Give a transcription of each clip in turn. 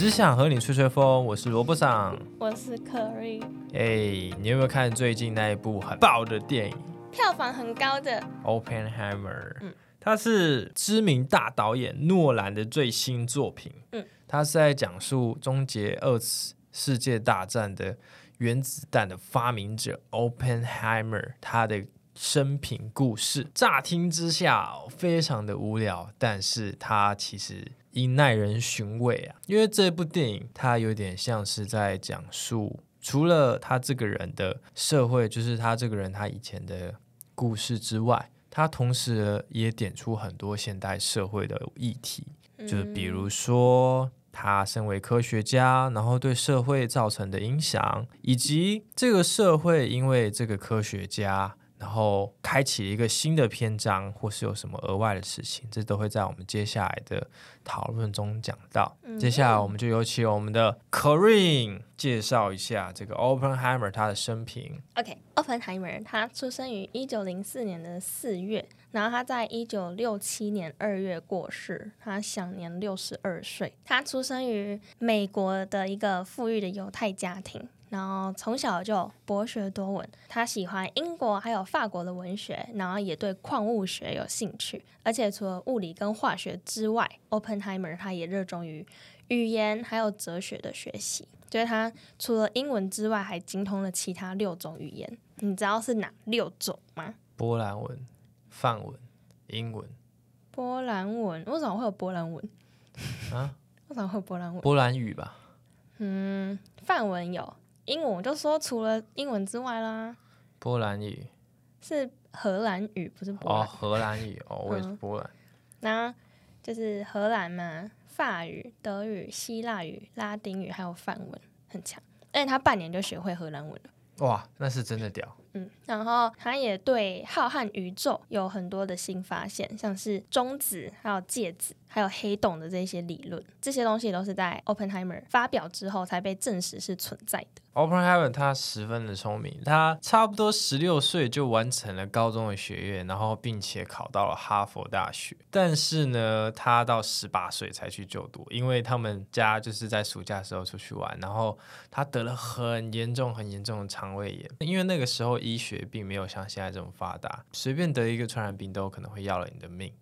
只想和你吹吹风，我是萝卜桑。我是可瑞，哎，你有没有看最近那一部很爆的电影票房很高的，《Oppenheimer》？嗯它是知名大导演诺兰的最新作品。嗯，它是在讲述终结二次世界大战的原子弹的发明者 Oppenheimer 他的生平故事。乍听之下哦非常的无聊，但是它其实因耐人寻味啊，因为这部电影它有点像是在讲述。除了他这个人的社会，就是他这个人他以前的故事之外，他同时也点出很多现代社会的议题，就是比如说他身为科学家，然后对社会造成的影响，以及这个社会因为这个科学家。然后开启了一个新的篇章，或是有什么额外的事情，这都会在我们接下来的讨论中讲到。接下来我们就有请我们的 Corinne 介绍一下这个 Oppenheimer 他的生平。OK，Oppenheimer 他出生于一九零四年的四月，然后他在一九六七年二月过世，他享年六十二岁。他出生于美国的一个富裕的犹太家庭。然后从小就博学多闻，他喜欢英国还有法国的文学，然后也对矿物学有兴趣。而且除了物理跟化学之外，Oppenheimer 他也热衷于语言还有哲学的学习。就是他除了英文之外，还精通了其他六种语言。你知道是哪六种吗？波兰文、梵文、英文波兰文为什么会有波兰文？啊，为什么会有波兰文？波兰语吧？嗯，梵文有，英文我就说除了英文之外啦，波兰语是荷兰语，不是波兰哦，荷兰语哦，我也是嗯波兰。然后就是荷兰嘛，法语、德语、希腊语、拉丁语还有梵文很强，而且他半年就学会荷兰文了。哇，那是真的屌。嗯，然后他也对浩瀚宇宙有很多的新发现，像是中子、还有介子、还有黑洞的这些理论，这些东西都是在 Oppenheimer 发表之后才被证实是存在的。Oppenheimer 他十分的聪明，他差不多十六岁就完成了高中的学业，然后并且考到了哈佛大学。但是呢，他到十八岁才去就读，因为他们家就是在暑假的时候出去玩，然后他得了很严重、很严重的肠胃炎。因为那个时候医学并没有像现在这么发达，随便得一个传染病都有可能会要了你的命。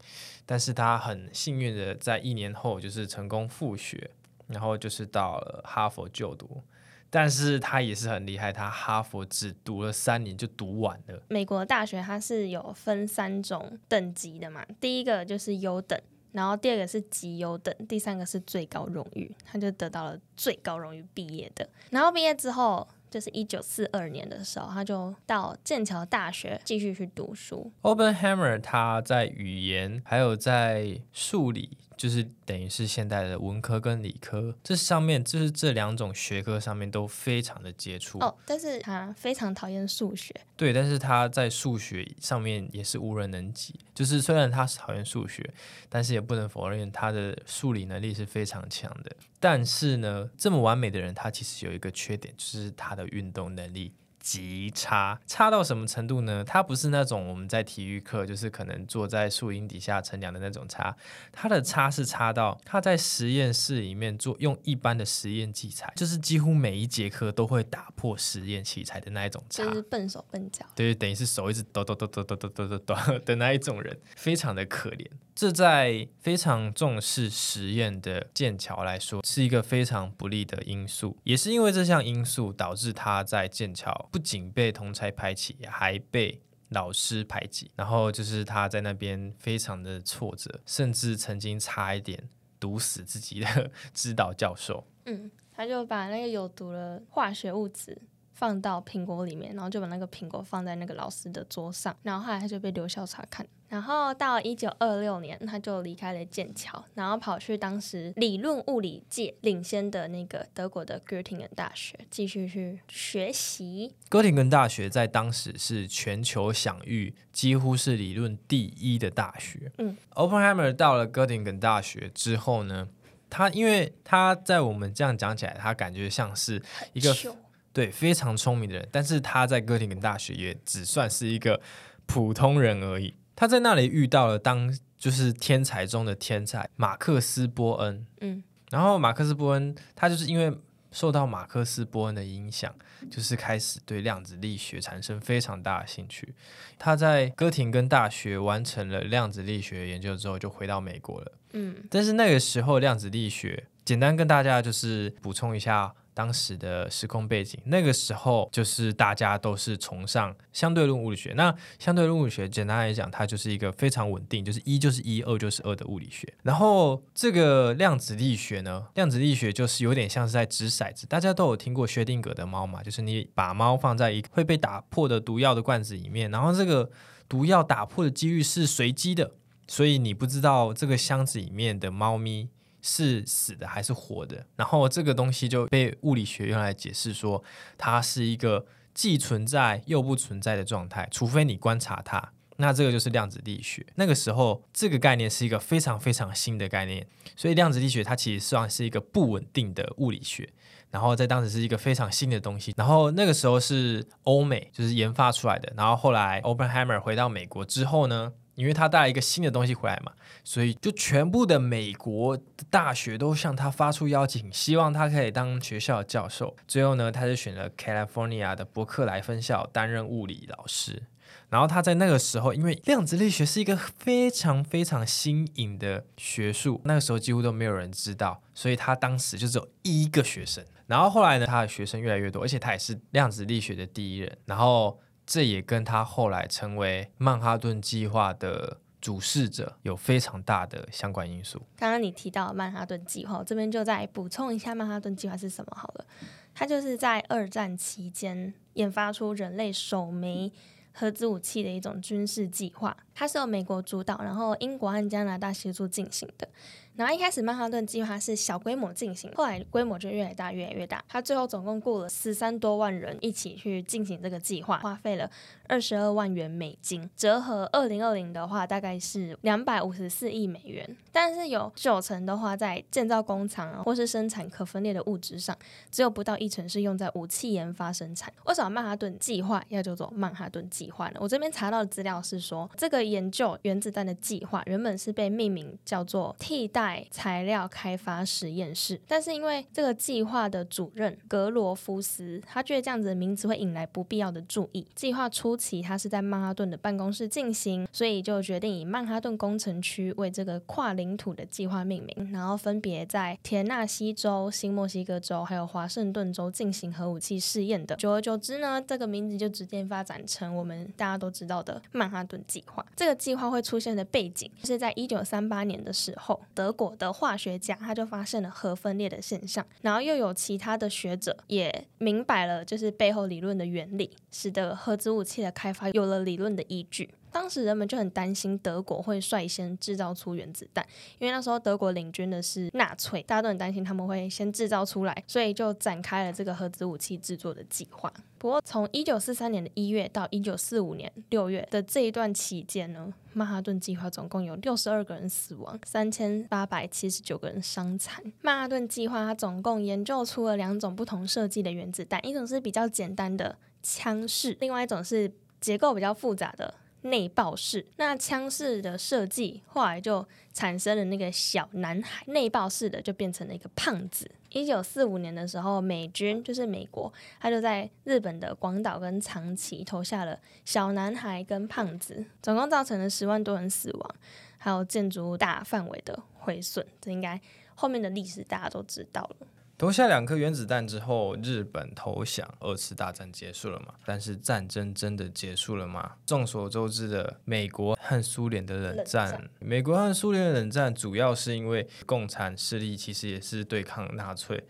但是他很幸运的在一年后就是成功复学，然后就是到了哈佛就读。但是他也是很厉害，他哈佛只读了三年就读完了。美国大学它是有分三种等级的嘛，第一个就是优等，然后第二个是极优等，第三个是最高荣誉，他就得到了最高荣誉毕业的。然后毕业之后，就是一九四二年的时候，他就到剑桥大学继续去读书。Oppenheimer 他在语言还有在数理，就是等于是现代的文科跟理科这上面，就是这两种学科上面都非常的接触。哦，但是他非常讨厌数学，对，但是他在数学上面也是无人能及。就是虽然他是讨厌数学，但是也不能否认他的数理能力是非常强的。但是呢，这么完美的人，他其实有一个缺点，就是他的运动能力。极差，差到什么程度呢？他不是那种我们在体育课就是可能坐在树荫底下乘凉的那种差，他的差是差到他在实验室里面做用一般的实验器材，就是几乎每一节课都会打破实验器材的那一种差。就是笨手笨脚。对，等于是手一直抖抖抖抖抖抖抖抖抖的那一种人，非常的可怜。这在非常重视实验的剑桥来说，是一个非常不利的因素。也是因为这项因素，导致他在剑桥不仅被同才排挤，还被老师排挤。然后就是他在那边非常的挫折，甚至曾经差一点毒死自己的 指导教授。嗯，他就把那个有毒的化学物质放到苹果里面，然后就把那个苹果放在那个老师的桌上，然后后来他就被留校察看。然后到一九二六年，他就离开了剑桥，然后跑去当时理论物理界领先的那个德国的 Göttingen 大学继续去学习。哥廷根大学在当时是全球享誉，几乎是理论第一的大学。嗯，Oppenheimer 到了哥廷根大学之后呢，他因为他在我们这样讲起来，他感觉像是一个糗对非常聪明的人，但是他在哥廷根大学也只算是一个普通人而已。他在那里遇到了当就是天才中的天才马克思波恩。嗯，然后马克思波恩他就是因为受到马克思波恩的影响，就是开始对量子力学产生非常大的兴趣。他在哥廷根大学完成了量子力学研究之后，就回到美国了。嗯，但是那个时候量子力学，简单跟大家就是补充一下。当时的时空背景，那个时候就是大家都是崇尚相对论物理学。那相对论物理学简单来讲，它就是一个非常稳定，就是一就是一，二就是二的物理学。然后这个量子力学呢，量子力学就是有点像是在掷骰子。大家都有听过薛定谔的猫嘛？就是你把猫放在一个会被打破的毒药的罐子里面，然后这个毒药打破的几率是随机的，所以你不知道这个箱子里面的猫咪。是死的还是活的？然后这个东西就被物理学用来解释说，它是一个既存在又不存在的状态，除非你观察它。那这个就是量子力学。那个时候，这个概念是一个非常非常新的概念，所以量子力学它其实算是一个不稳定的物理学。然后在当时是一个非常新的东西。然后那个时候是欧美就是研发出来的。然后后来 Oppenheimer 回到美国之后呢？因为他带了一个新的东西回来嘛，所以就全部的美国的大学都向他发出邀请，希望他可以当学校的教授。最后呢，他就选了 California 的伯克莱分校担任物理老师。然后他在那个时候，因为量子力学是一个非常非常新颖的学术，那个时候几乎都没有人知道，所以他当时就只有一个学生。然后后来呢，他的学生越来越多，而且他也是量子力学的第一人。然后。这也跟他后来成为曼哈顿计划的主事者有非常大的相关因素。刚刚你提到曼哈顿计划，这边就再补充一下曼哈顿计划是什么好了。它就是在二战期间研发出人类首枚核子武器的一种军事计划，它是由美国主导，然后英国和加拿大协助进行的。然后一开始曼哈顿计划是小规模进行，后来规模就越来越大，越来越大。它最后总共雇了十三多万人一起去进行这个计划，花费了二十二万元美金，折合二零二零的话大概是两百五十四亿美元。但是有九成的花在建造工厂啊，或是生产可分裂的物质上，只有不到一成是用在武器研发生产。为什么曼哈顿计划要叫做曼哈顿计划呢？我这边查到的资料是说，这个研究原子弹的计划原本是被命名叫做替代。材料开发实验室，但是因为这个计划的主任格罗夫斯，他觉得这样子的名字会引来不必要的注意。计划初期，他是在曼哈顿的办公室进行，所以就决定以曼哈顿工程区为这个跨领土的计划命名，然后分别在田纳西州、新墨西哥州还有华盛顿州进行核武器试验的。久而久之呢，这个名字就逐渐发展成我们大家都知道的曼哈顿计划。这个计划会出现的背景是在一九三八年的时候，德。国的化学家他就发现了核分裂的现象，然后又有其他的学者也明白了就是背后理论的原理，使得核子武器的开发有了理论的依据。当时人们就很担心德国会率先制造出原子弹，因为那时候德国领军的是纳粹，大家都很担心他们会先制造出来，所以就展开了这个核子武器制作的计划。不过，从一九四三年的一月到一九四五年六月的这一段期间呢，曼哈顿计划总共有六十二个人死亡，三千八百七十九个人伤残。曼哈顿计划它总共研究出了两种不同设计的原子弹，一种是比较简单的枪式，另外一种是结构比较复杂的。内爆式，那枪式的设计后来就产生了那个小男孩，内爆式的就变成了一个胖子。一九四五年的时候，美军就是美国，他就在日本的广岛跟长崎投下了小男孩跟胖子，总共造成了十万多人死亡，还有建筑物大范围的毁损。这应该后面的历史大家都知道了。投下两颗原子弹之后，日本投降，二次大战结束了嘛？但是战争真的结束了吗？众所周知的美国和苏联的冷战，美国和苏联的冷战主要是因为共产势力其实也是对抗纳粹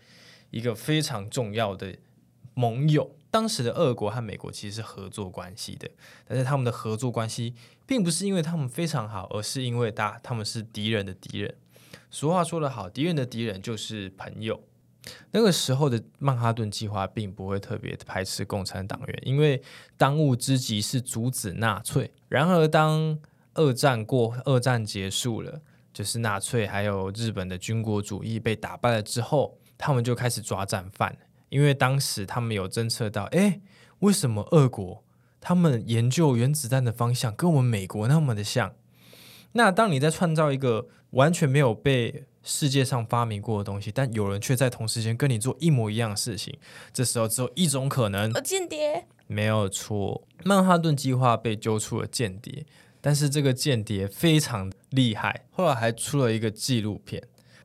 一个非常重要的盟友。当时的俄国和美国其实是合作关系的，但是他们的合作关系并不是因为他们非常好，而是因为大他们是敌人的敌人。俗话说得好，敌人的敌人就是朋友。那个时候的曼哈顿计划并不会特别排斥共产党员，因为当务之急是阻止纳粹。然而，当二战过，二战结束了，就是纳粹还有日本的军国主义被打败了之后，他们就开始抓战犯。因为当时他们有侦测到，哎，为什么俄国他们研究原子弹的方向跟我们美国那么的像？那当你在创造一个完全没有被世界上发明过的东西，但有人却在同时间跟你做一模一样的事情，这时候只有一种可能，间谍。没有错。曼哈顿计划被揪出了间谍，但是这个间谍非常厉害，后来还出了一个纪录片。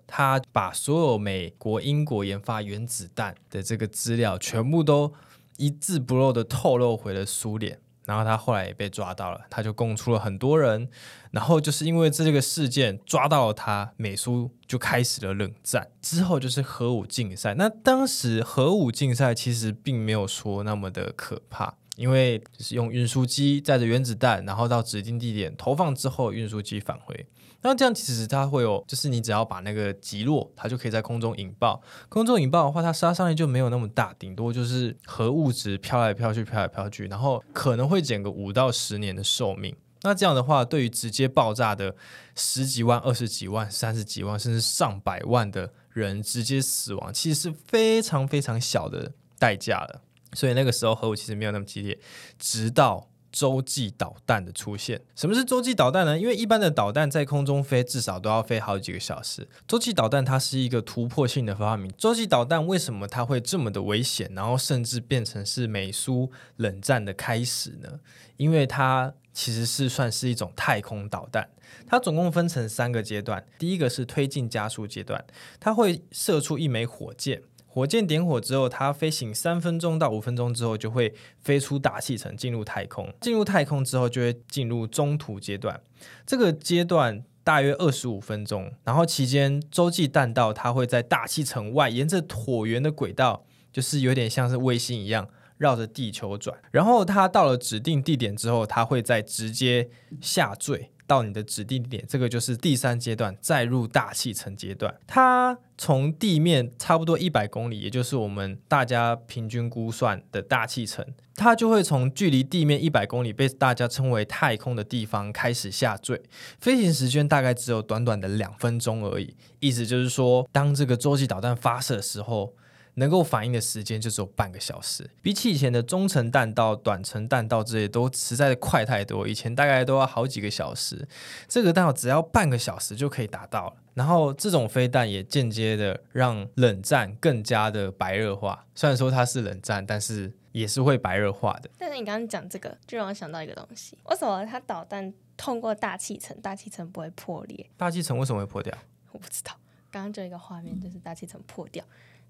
他把所有美国、英国研发原子弹的这个资料，全部都一字不漏的透露回了苏联。然后他后来也被抓到了，他就供出了很多人。然后就是因为这个事件抓到了他，美苏就开始了冷战。之后就是核武竞赛。那当时核武竞赛其实并没有说那么的可怕，因为就是用运输机载着原子弹，然后到指定地点投放之后，运输机返回。那这样其实它会有，就是你只要把那个击落，它就可以在空中引爆。空中引爆的话，它杀伤力就没有那么大，顶多就是核物质飘来飘去，飘来飘去，然后可能会减个五到十年的寿命。那这样的话，对于直接爆炸的十几万、二十几万、三十几万，甚至上百万的人直接死亡，其实是非常非常小的代价了。所以那个时候核武其实没有那么激烈，直到。洲际导弹的出现，什么是洲际导弹呢？因为一般的导弹在空中飞至少都要飞好几个小时，洲际导弹它是一个突破性的发明。洲际导弹为什么它会这么的危险，然后甚至变成是美苏冷战的开始呢？因为它其实是算是一种太空导弹，它总共分成三个阶段，第一个是推进加速阶段，它会射出一枚火箭。火箭点火之后，它飞行三分钟到五分钟之后，就会飞出大气层，进入太空。进入太空之后，就会进入中途阶段。这个阶段大约二十五分钟，然后期间洲际弹道它会在大气层外，沿着椭圆的轨道，就是有点像是卫星一样，绕着地球转。然后它到了指定地点之后，它会再直接下坠。到你的指定地点，这个就是第三阶段，再入大气层阶段。它从地面差不多一百公里，也就是我们大家平均估算的大气层，它就会从距离地面一百公里，被大家称为太空的地方开始下坠。飞行时间大概只有短短的两分钟而已。意思就是说，当这个洲际导弹发射的时候。能够反应的时间就只有半个小时，比起以前的中程弹道、短程弹道这些都实在是快太多。以前大概都要好几个小时，这个弹道只要半个小时就可以达到了。然后这种飞弹也间接的让冷战更加的白热化。虽然说它是冷战，但是也是会白热化的。但是你刚刚讲这个，就让我想到一个东西：为什么它导弹通过大气层，大气层不会破裂？大气层为什么会破掉？我不知道。刚刚就一个画面，就是大气层破掉。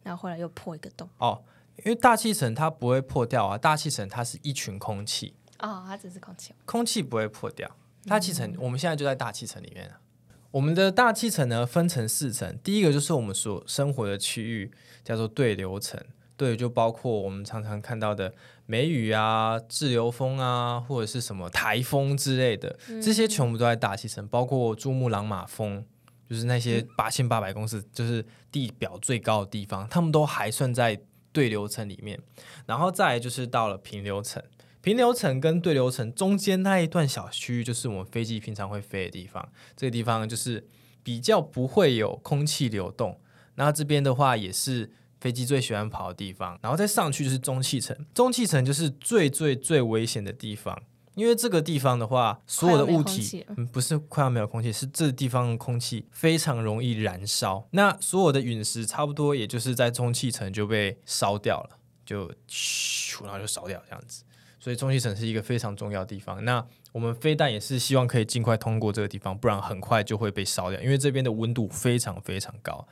然后后来又破一个洞哦，因为大气层它不会破掉啊，大气层它是一群空气哦，它只是空气，空气不会破掉。大气层我们现在就在大气层里面我们的大气层呢分成四层，第一个就是我们所生活的区域，叫做对流层，对，就包括我们常常看到的梅雨啊、滞留风啊，或者是什么台风之类的，这些全部都在大气层，包括珠穆朗玛峰。就是那些八千八百公尺，就是地表最高的地方，他们都还算在对流层里面。然后再就是到了平流层，平流层跟对流层中间那一段小区域，就是我们飞机平常会飞的地方。这个地方就是比较不会有空气流动。然后这边的话，也是飞机最喜欢跑的地方。然后再上去就是中气层，中气层就是最最最危险的地方。因为这个地方的话，所有的物体嗯不是快要没有空气，是这地方空气非常容易燃烧。那所有的陨石差不多也就是在中气层就被烧掉了，就咻，然后就烧掉这样子。所以中气层是一个非常重要的地方。那我们飞弹也是希望可以尽快通过这个地方，不然很快就会被烧掉，因为这边的温度非常非常高。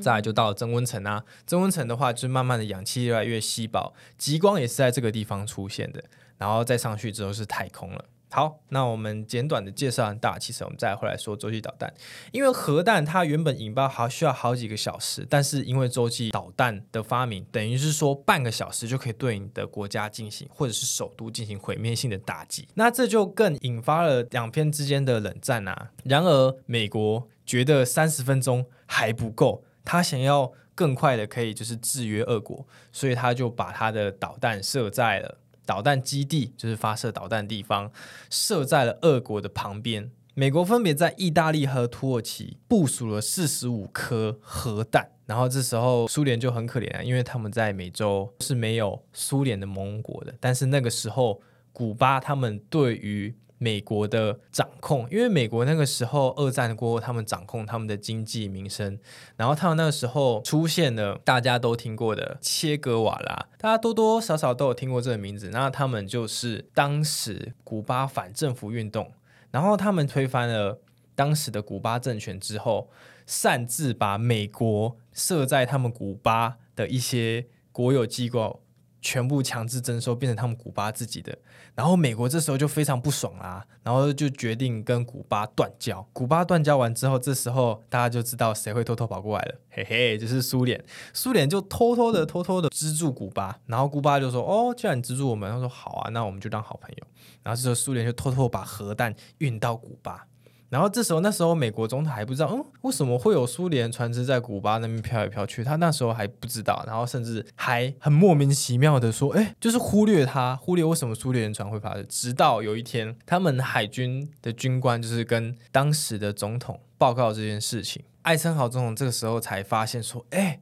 再来就到了增温层啊，增温层的话，就慢慢的氧气越来越稀薄，极光也是在这个地方出现的。然后再上去之后是太空了。好，那我们简短的介绍完大气层，我们再回来说洲际导弹。因为核弹它原本引爆还需要好几个小时，但是因为洲际导弹的发明，等于是说半个小时就可以对你的国家进行或者是首都进行毁灭性的打击。那这就更引发了两边之间的冷战啊。然而美国觉得三十分钟还不够，他想要更快的可以就是制约俄国，所以他就把他的导弹设在了。导弹基地就是发射导弹地方，设在了俄国的旁边。美国分别在意大利和土耳其部署了四十五颗核弹。然后这时候苏联就很可怜啊，因为他们在美洲是没有苏联的盟国的。但是那个时候，古巴他们对于美国的掌控，因为美国那个时候二战过后，他们掌控他们的经济民生，然后他们那个时候出现了大家都听过的切格瓦拉，大家多多少少都有听过这个名字。那他们就是当时古巴反政府运动，然后他们推翻了当时的古巴政权之后，擅自把美国设在他们古巴的一些国有机构。全部强制征收，变成他们古巴自己的。然后美国这时候就非常不爽啦，然后就决定跟古巴断交。古巴断交完之后，这时候大家就知道谁会偷偷跑过来了，嘿嘿，就是苏联。苏联就偷偷的、偷偷的资助古巴，然后古巴就说：“哦，既然你资助我们，他说好啊，那我们就当好朋友。”然后这时候苏联就偷偷把核弹运到古巴。然后这时候，那时候美国总统还不知道，嗯，为什么会有苏联船只在古巴那边飘来飘去？他那时候还不知道，然后甚至还很莫名其妙的说，哎，就是忽略他，忽略为什么苏联船会跑。直到有一天，他们海军的军官就是跟当时的总统报告这件事情，艾森豪总统这个时候才发现说，哎。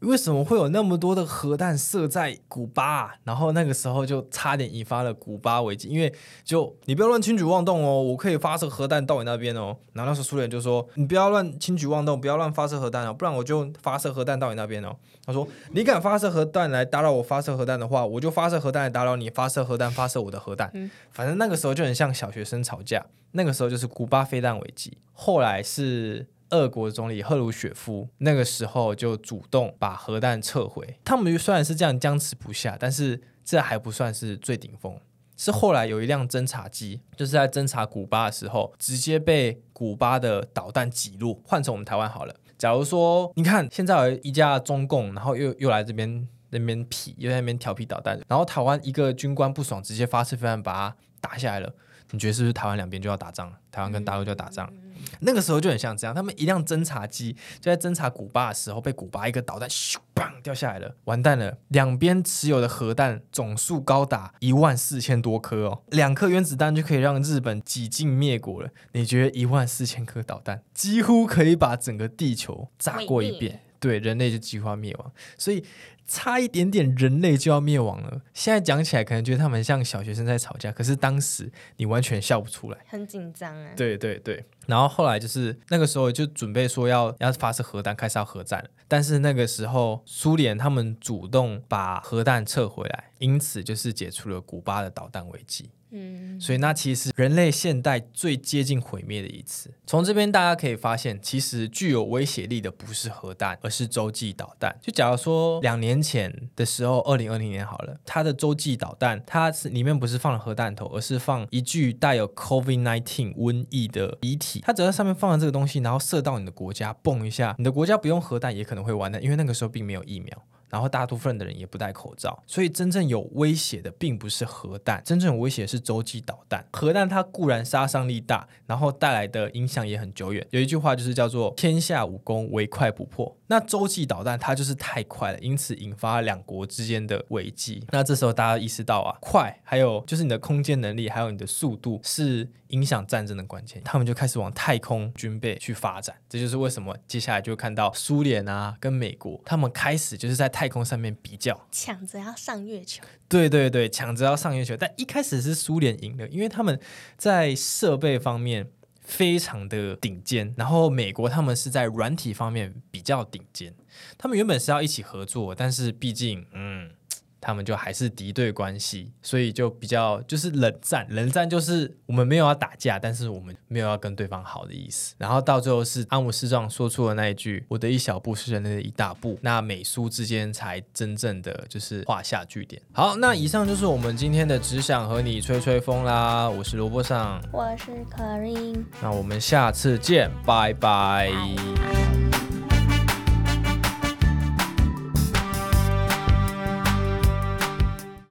为什么会有那么多的核弹射在古巴？然后那个时候就差点引发了古巴危机，因为就你不要乱轻举妄动哦，我可以发射核弹到你那边哦。然后那时候苏联就说你不要乱轻举妄动，不要乱发射核弹哦，不然我就发射核弹到你那边哦。他说你敢发射核弹来打扰我发射核弹的话，我就发射核弹来打扰你发射核弹发射我的核弹。反正那个时候就很像小学生吵架。那个时候就是古巴飞弹危机，后来是。俄国总理赫鲁雪夫那个时候就主动把核弹撤回。他们虽然是这样僵持不下，但是这还不算是最顶峰。是后来有一辆侦察机，就是在侦察古巴的时候，直接被古巴的导弹击落。换成我们台湾好了，假如说你看现在有一架中共，然后又又来这边那边皮，又在那边调皮捣蛋，然后台湾一个军官不爽，直接发射飞弹把它打下来了。你觉得是不是台湾两边就要打仗了？台湾跟大陆就要打仗了，那个时候就很像这样。他们一辆侦察机就在侦察古巴的时候，被古巴一个导弹咻砰掉下来了，完蛋了。两边持有的核弹总数高达一万四千多颗哦，两颗原子弹就可以让日本几近灭国了。你觉得一万四千颗导弹几乎可以把整个地球炸过一遍？对，人类就几乎灭亡。所以。差一点点，人类就要灭亡了。现在讲起来，可能觉得他们像小学生在吵架，可是当时你完全笑不出来，很紧张哎。对对对，然后后来就是那个时候就准备说要要发射核弹，开始要核战了。但是那个时候苏联他们主动把核弹撤回来，因此就是解除了古巴的导弹危机。嗯，所以那其实人类现代最接近毁灭的一次。从这边大家可以发现，其实具有威胁力的不是核弹，而是洲际导弹。就假如说两年前的时候，二零二零年好了，它的洲际导弹，它是里面不是放了核弹头，而是放一具带有 COVID-19 瘟疫的遗体。它只要上面放了这个东西，然后射到你的国家，蹦一下，你的国家不用核弹也可能会完蛋，因为那个时候并没有疫苗。然后大部分的人也不戴口罩，所以真正有威胁的并不是核弹，真正有威胁是洲际导弹。核弹它固然杀伤力大，然后带来的影响也很久远。有一句话就是叫做“天下武功，唯快不破”。那洲际导弹它就是太快了，因此引发了两国之间的危机。那这时候大家意识到啊，快，还有就是你的空间能力，还有你的速度是影响战争的关键。他们就开始往太空军备去发展。这就是为什么接下来就看到苏联啊跟美国，他们开始就是在空上面比较，抢着要上月球。对对对，抢着要上月球。但一开始是苏联赢的，因为他们在设备方面。非常的顶尖，然后美国他们是在软体方面比较顶尖，他们原本是要一起合作，但是毕竟，嗯。他们就还是敌对关系，所以就比较就是冷战。冷战就是我们没有要打架，但是我们没有要跟对方好的意思。然后到最后是阿姆斯壮说出了那一句：“我的一小步是人类的一大步。”那美苏之间才真正的就是画下句点。好，那以上就是我们今天的只想和你吹吹风啦。我是萝卜上，我是可 a 那我们下次见，拜拜。